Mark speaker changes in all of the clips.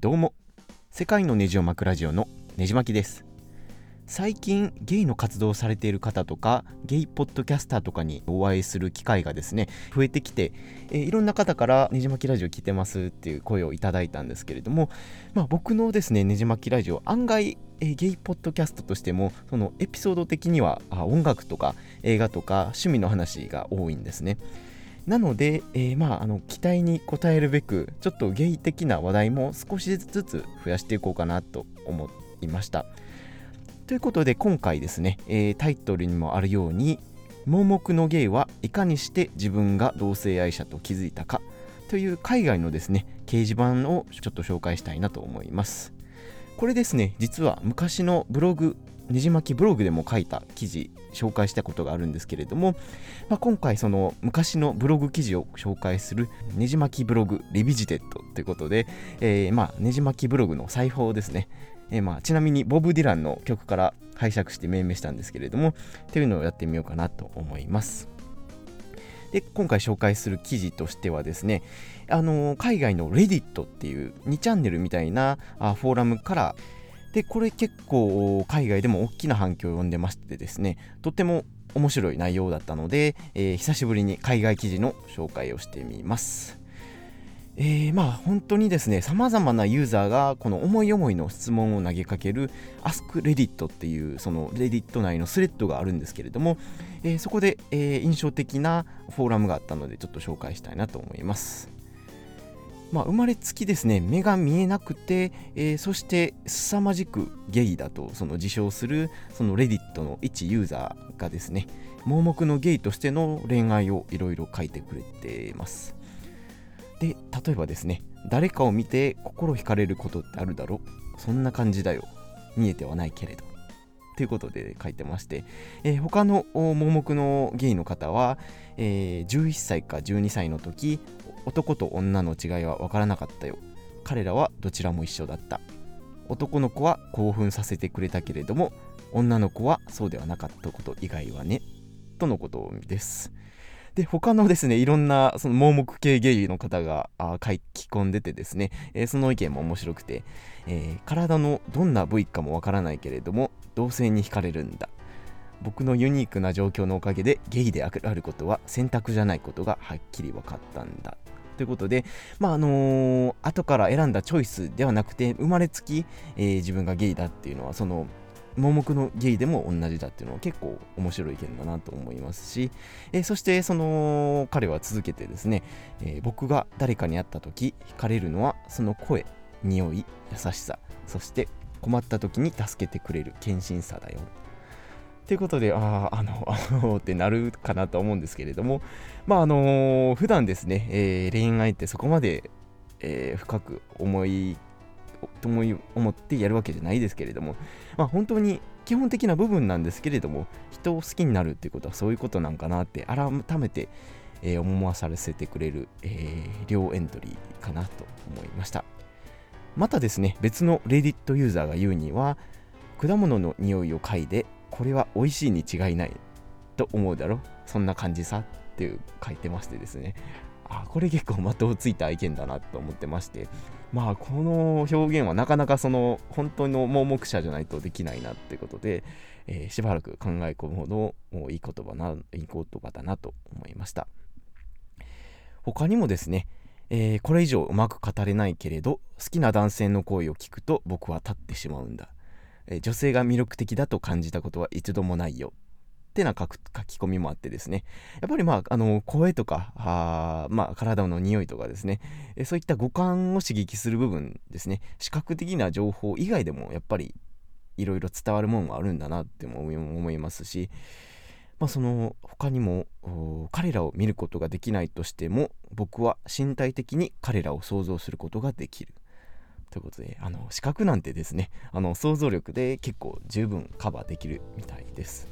Speaker 1: どうも世界のネジを巻くラジオのネジ巻きです最近ゲイの活動をされている方とかゲイポッドキャスターとかにお会いする機会がですね増えてきて、えー、いろんな方からネジ巻きラジオ聞いてますっていう声をいただいたんですけれども、まあ、僕のですねネジ巻きラジオ案外え、ゲイポッドキャストとしてもそのエピソード的にはあ音楽とか映画とか趣味の話が多いんですね。なので、えー、まあ、あの期待に応えるべくちょっとゲイ的な話題も少しずつ増やしていこうかなと思いました。ということで今回ですね、えー、タイトルにもあるように盲目のゲイはいかにして自分が同性愛者と気づいたかという海外のですね掲示板をちょっと紹介したいなと思います。これですね実は昔のブログねじ巻きブログでも書いた記事紹介したことがあるんですけれども、まあ、今回その昔のブログ記事を紹介するねじ巻きブログ Revisited ということで、えー、まねじ巻きブログの再訪ですね、えー、まちなみにボブ・ディランの曲から拝借して命名したんですけれどもというのをやってみようかなと思います。で今回紹介する記事としてはですねあの海外の Reddit っていう2チャンネルみたいなあフォーラムからでこれ結構海外でも大きな反響を呼んでましてですねとても面白い内容だったので、えー、久しぶりに海外記事の紹介をしてみます。えー、まあ本当にですね、さまざまなユーザーがこの思い思いの質問を投げかける Ask Reddit っていうその Reddit 内のスレッドがあるんですけれども、えー、そこで、え、印象的なフォーラムがあったのでちょっと紹介したいなと思います。まあ、生まれつきですね目が見えなくて、えー、そして凄まじくゲイだとその自称するそのレディットの一ユーザーがですね盲目のゲイとしての恋愛をいろいろ書いてくれてます。で例えばですね誰かを見て心惹かれることってあるだろそんな感じだよ。見えてはないけれど。ということで書いてまして、えー、他の盲目のゲイの方は、えー、11歳か12歳の時男と女の違いは分からなかったよ。彼らはどちらも一緒だった。男の子は興奮させてくれたけれども女の子はそうではなかったこと以外はねとのことです。で他のですねいろんなその盲目系ゲイの方が書き込んでてですね、えー、その意見も面白くて、えー、体のどんな部位かもわからないけれども同性に惹かれるんだ。僕のユニークな状況のおかげでゲイであることは選択じゃないことがはっきり分かったんだ。ということで、まああのー、後から選んだチョイスではなくて生まれつき、えー、自分がゲイだっていうのはその盲目のゲイでも同じだっていうのは結構面白い意見だなと思いますし、えー、そしてその彼は続けてですね、えー、僕が誰かに会った時惹かれるのはその声匂い優しさそして困った時に助けてくれる献身さだよということで、ああ、あの、あのってなるかなと思うんですけれども、まあ、あのー、普段ですね、えー、恋愛ってそこまで、えー、深く思い思い思ってやるわけじゃないですけれども、まあ、本当に基本的な部分なんですけれども人を好きになるっていうことはそういうことなんかなって改めて、えー、思わさせてくれる、えー、両エントリーかなと思いました。またですね別のレディットユーザーが言うには果物の匂いを嗅いでこれは美味しいに違いない。と思うだろ？そんな感じさっていう書いてましてですね。あこれ結構的をついた意見だなと思ってまして。まあこの表現はなかなかその本当の盲目者じゃないとできないなってことで、えー、しばらく考え込むほどもういい言葉ないい言葉だなと思いました。他にもですね、えー、これ以上うまく語れないけれど好きな男性の声を聞くと僕は立ってしまうんだ、え、女性が魅力的だと感じたことは一度もないよってな書き込みもあってですね、やっぱりまあ、あの、声とか、あまあ、体の匂いとかですね、えそういった五感を刺激する部分ですね、視覚的な情報以外でも、やっぱり、いろいろ伝わるものがあるんだなっても思いますし、まあ、その他にも彼らを見ることができないとしても僕は身体的に彼らを想像することができる。ということであの視覚なんてですねあの想像力で結構十分カバーできるみたいです。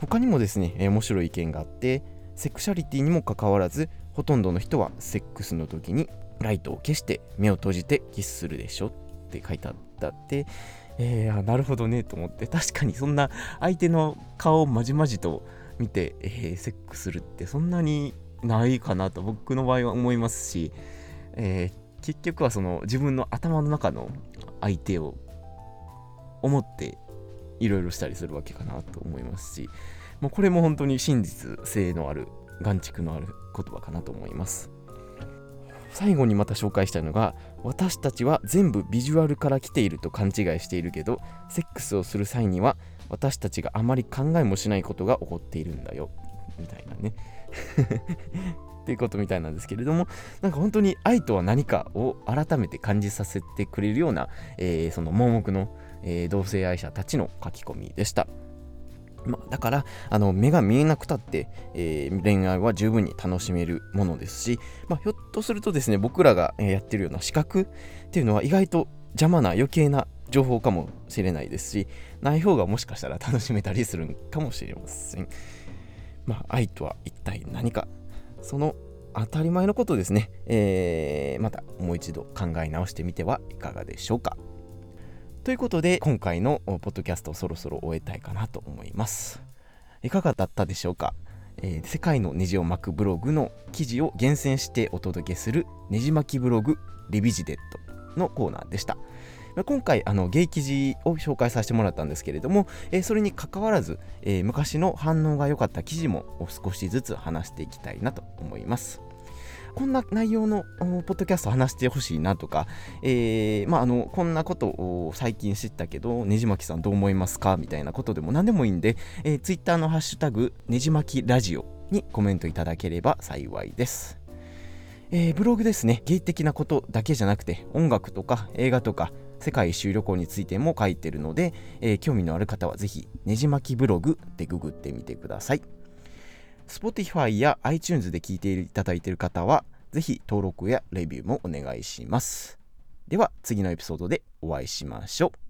Speaker 1: 他にもですね、面白い意見があってセクシャリティにもかかわらずほとんどの人はセックスの時にライトを消して目を閉じてキスするでしょって書いてあったって、えー、なるほどねと思って確かにそんな相手の顔をまじまじと見て、えー、セックスするってそんなにないかなと僕の場合は思いますし、え結局はその自分の頭の中の相手を思っていろいろしたりするわけかなと思いますしもうこれも本当に真実性のある眼蓄のある言葉かなと思います。最後にまた紹介したいのが私たちは全部ビジュアルから来ていると勘違いしているけどセックスをする際には私たちがあまり考えもしないことが起こっているんだよ。みたいなね。っていうことみたいなんですけれどもなんか本当に愛とは何かを改めて感じさせてくれるような、えー、その盲目の、えー、同性愛者たちの書き込みでした。まあ、だからあの目が見えなくたって、えー、恋愛は十分に楽しめるものですし、まあ、ひょっとするとですね僕らがやってるような視覚っていうのは意外と邪魔な余計な情報かもしれないですしない方がもしかしたら楽しめたりするかもしれません。まあ、愛とは一体何かその当たり前のことですね、えー、またもう一度考え直してみてはいかがでしょうか。ということで今回のポッドキャストをそろそろ終えたいかなと思います。いかがだったでしょうか、えー、世界のネジを巻くブログの記事を厳選してお届けするネジ巻きブログリビジデットのコーナーでした。今回あのゲイ記事を紹介させてもらったんですけれども、えー、それにかかわらず、えー、昔の反応が良かった記事も少しずつ話していきたいなと思います。こんな内容のポッドキャスト話してほしいなとか、えー、まあ、あのこんなことを最近知ったけどねじまきさんどう思いますかみたいなことでも何でもいいんで、えー、ツイッターのハッシュタグねじまきラジオにコメントいただければ幸いです。えー、ブログですね、芸的なことだけじゃなくて、音楽とか映画とか、世界一周旅行についても書いてるので、えー、興味のある方はぜひ、ねじ巻きブログでググってみてください。Spotify や iTunes で聞いていただいている方は、ぜひ登録やレビューもお願いします。では、次のエピソードでお会いしましょう。